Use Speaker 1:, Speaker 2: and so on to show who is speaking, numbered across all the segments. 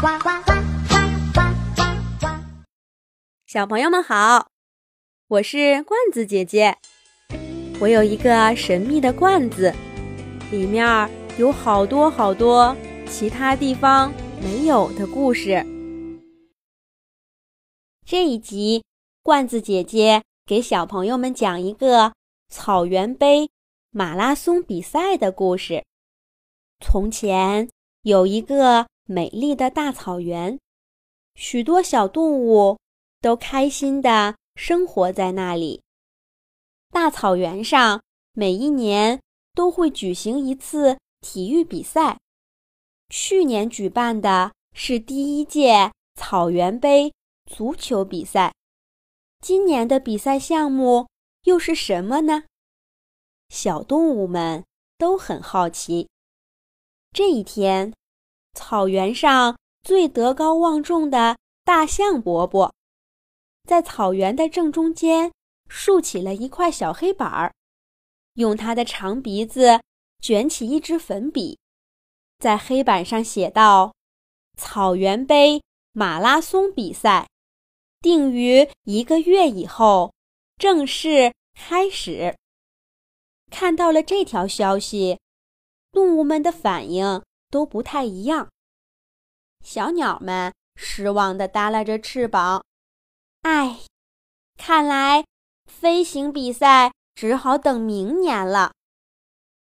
Speaker 1: 呱呱呱呱呱呱！小朋友们好，我是罐子姐姐。我有一个神秘的罐子，里面有好多好多其他地方没有的故事。这一集，罐子姐姐给小朋友们讲一个草原杯马拉松比赛的故事。从前有一个。美丽的大草原，许多小动物都开心地生活在那里。大草原上每一年都会举行一次体育比赛。去年举办的是第一届草原杯足球比赛，今年的比赛项目又是什么呢？小动物们都很好奇。这一天。草原上最德高望重的大象伯伯，在草原的正中间竖起了一块小黑板儿，用他的长鼻子卷起一支粉笔，在黑板上写道：“草原杯马拉松比赛定于一个月以后正式开始。”看到了这条消息，动物们的反应。都不太一样。小鸟们失望地耷拉着翅膀，唉，看来飞行比赛只好等明年了。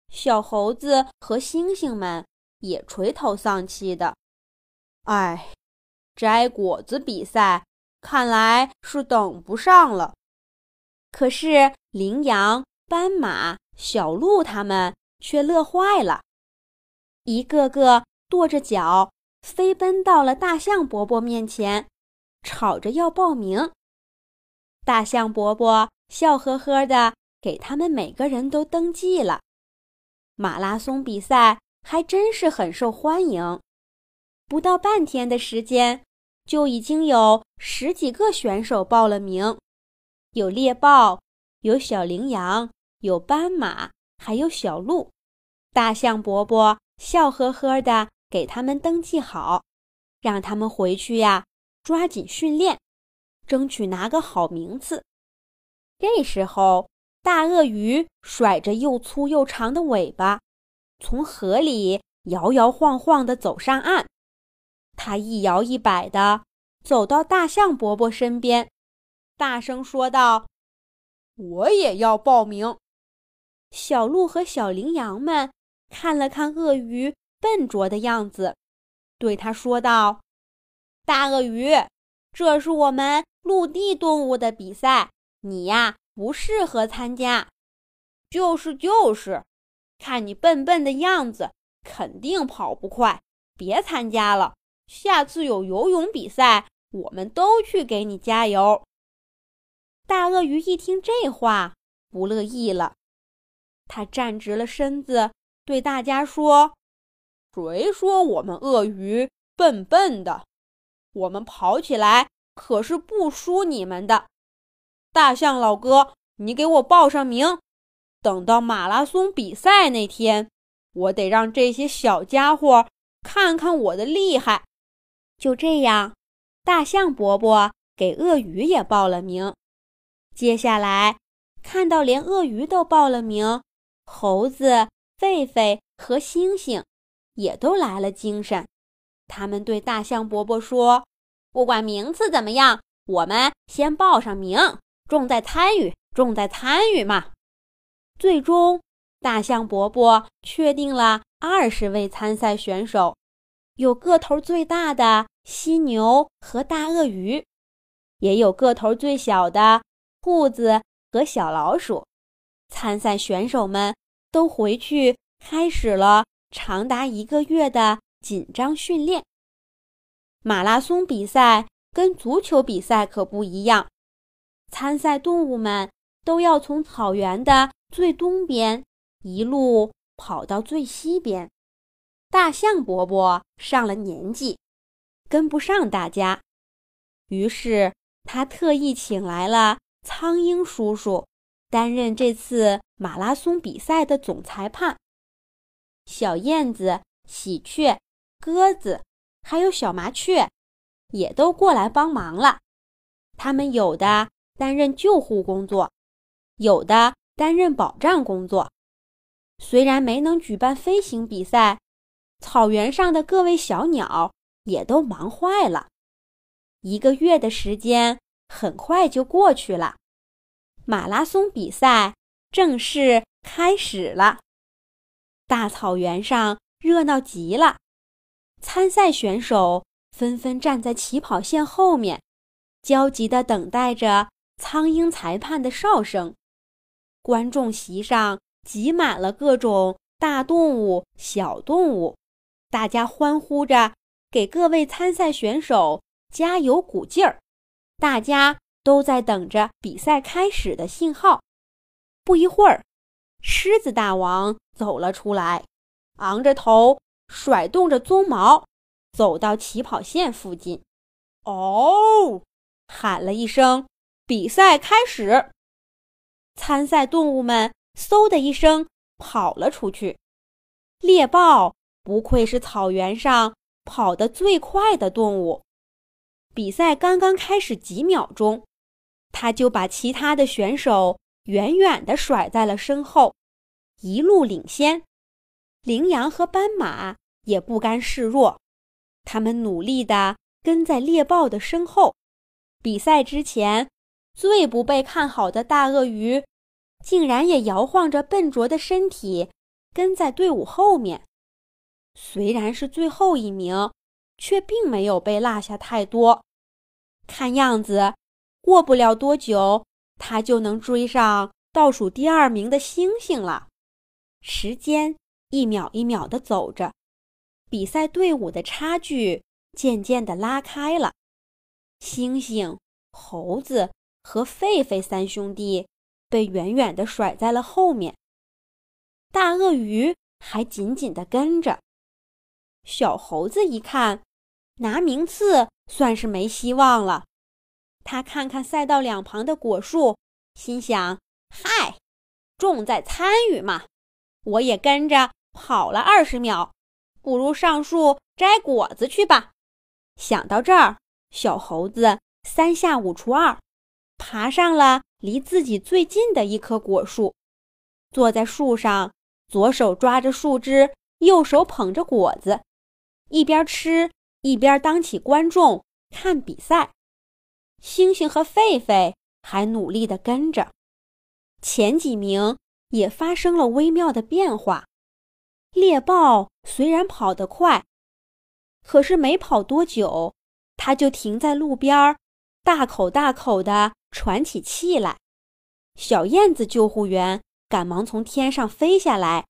Speaker 1: 小猴子和猩猩们也垂头丧气的，唉，摘果子比赛看来是等不上了。可是羚羊、斑马、小鹿它们却乐坏了。一个个跺着脚飞奔到了大象伯伯面前，吵着要报名。大象伯伯笑呵呵的给他们每个人都登记了。马拉松比赛还真是很受欢迎，不到半天的时间，就已经有十几个选手报了名，有猎豹，有小羚羊，有斑马，还有小鹿。大象伯伯。笑呵呵的给他们登记好，让他们回去呀，抓紧训练，争取拿个好名次。这时候，大鳄鱼甩着又粗又长的尾巴，从河里摇摇晃晃地走上岸。它一摇一摆地走到大象伯伯身边，大声说道：“我也要报名。”小鹿和小羚羊们。看了看鳄鱼笨拙的样子，对他说道：“大鳄鱼，这是我们陆地动物的比赛，你呀不适合参加。”“就是就是，看你笨笨的样子，肯定跑不快，别参加了。下次有游泳比赛，我们都去给你加油。”大鳄鱼一听这话，不乐意了，他站直了身子。对大家说：“谁说我们鳄鱼笨笨的？我们跑起来可是不输你们的。大象老哥，你给我报上名。等到马拉松比赛那天，我得让这些小家伙看看我的厉害。”就这样，大象伯伯给鳄鱼也报了名。接下来，看到连鳄鱼都报了名，猴子。狒狒和猩猩也都来了精神，他们对大象伯伯说：“不管名次怎么样，我们先报上名，重在参与，重在参与嘛。”最终，大象伯伯确定了二十位参赛选手，有个头最大的犀牛和大鳄鱼，也有个头最小的兔子和小老鼠。参赛选手们。都回去开始了长达一个月的紧张训练。马拉松比赛跟足球比赛可不一样，参赛动物们都要从草原的最东边一路跑到最西边。大象伯伯上了年纪，跟不上大家，于是他特意请来了苍鹰叔叔。担任这次马拉松比赛的总裁判，小燕子、喜鹊、鸽子，还有小麻雀，也都过来帮忙了。他们有的担任救护工作，有的担任保障工作。虽然没能举办飞行比赛，草原上的各位小鸟也都忙坏了。一个月的时间很快就过去了，马拉松比赛正式开始了。大草原上热闹极了。参赛选手纷纷站在起跑线后面，焦急地等待着苍鹰裁判的哨声。观众席上挤满了各种大动物、小动物，大家欢呼着，给各位参赛选手加油鼓劲儿。大家都在等着比赛开始的信号。不一会儿，狮子大王走了出来，昂着头。甩动着鬃毛，走到起跑线附近。哦，喊了一声：“比赛开始！”参赛动物们嗖的一声跑了出去。猎豹不愧是草原上跑得最快的动物。比赛刚刚开始几秒钟，他就把其他的选手远远地甩在了身后，一路领先。羚羊和斑马也不甘示弱，他们努力地跟在猎豹的身后。比赛之前，最不被看好的大鳄鱼，竟然也摇晃着笨拙的身体跟在队伍后面。虽然是最后一名，却并没有被落下太多。看样子，过不了多久，他就能追上倒数第二名的星星了。时间。一秒一秒地走着，比赛队伍的差距渐渐地拉开了。猩猩、猴子和狒狒三兄弟被远远地甩在了后面，大鳄鱼还紧紧地跟着。小猴子一看，拿名次算是没希望了。他看看赛道两旁的果树，心想：“嗨，重在参与嘛，我也跟着。”跑了二十秒，不如上树摘果子去吧。想到这儿，小猴子三下五除二，爬上了离自己最近的一棵果树，坐在树上，左手抓着树枝，右手捧着果子，一边吃一边当起观众看比赛。星星和狒狒还努力地跟着，前几名也发生了微妙的变化。猎豹虽然跑得快，可是没跑多久，它就停在路边儿，大口大口地喘起气来。小燕子救护员赶忙从天上飞下来，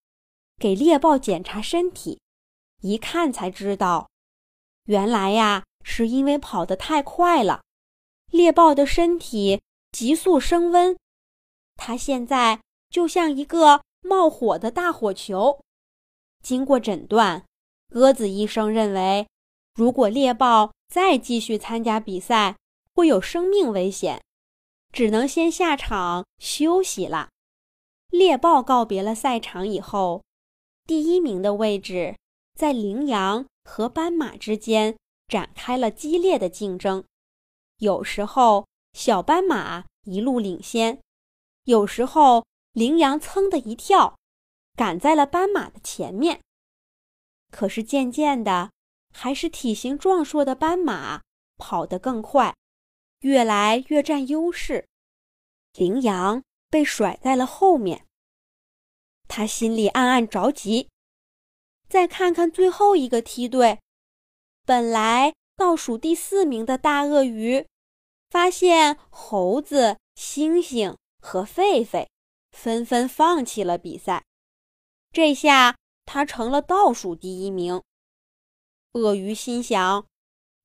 Speaker 1: 给猎豹检查身体。一看才知道，原来呀，是因为跑得太快了，猎豹的身体急速升温，它现在就像一个冒火的大火球。经过诊断，鸽子医生认为，如果猎豹再继续参加比赛，会有生命危险，只能先下场休息了。猎豹告别了赛场以后，第一名的位置在羚羊和斑马之间展开了激烈的竞争。有时候小斑马一路领先，有时候羚羊噌的一跳。赶在了斑马的前面，可是渐渐的，还是体型壮硕的斑马跑得更快，越来越占优势。羚羊被甩在了后面，他心里暗暗着急。再看看最后一个梯队，本来倒数第四名的大鳄鱼，发现猴子、猩猩和狒狒纷纷放弃了比赛。这下他成了倒数第一名。鳄鱼心想：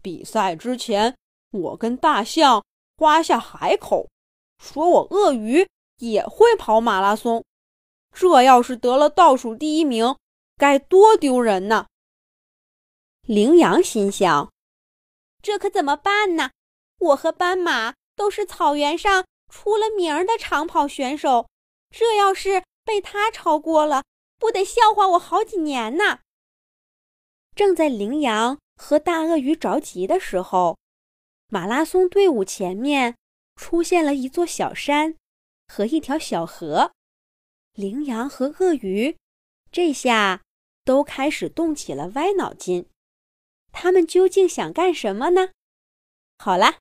Speaker 1: 比赛之前，我跟大象夸下海口，说我鳄鱼也会跑马拉松。这要是得了倒数第一名，该多丢人呢！羚羊心想：这可怎么办呢？我和斑马都是草原上出了名的长跑选手，这要是被他超过了，不得笑话我好几年呢！正在羚羊和大鳄鱼着急的时候，马拉松队伍前面出现了一座小山和一条小河。羚羊和鳄鱼这下都开始动起了歪脑筋，他们究竟想干什么呢？好啦，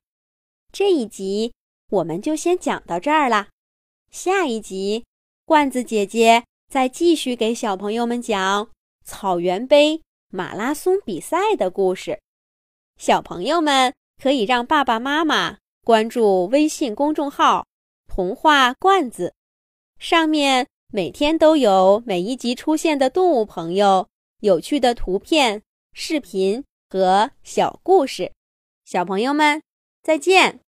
Speaker 1: 这一集我们就先讲到这儿啦。下一集，罐子姐姐再继续给小朋友们讲草原杯马拉松比赛的故事。小朋友们可以让爸爸妈妈关注微信公众号“童话罐子”，上面每天都有每一集出现的动物朋友、有趣的图片、视频和小故事。小朋友们，再见。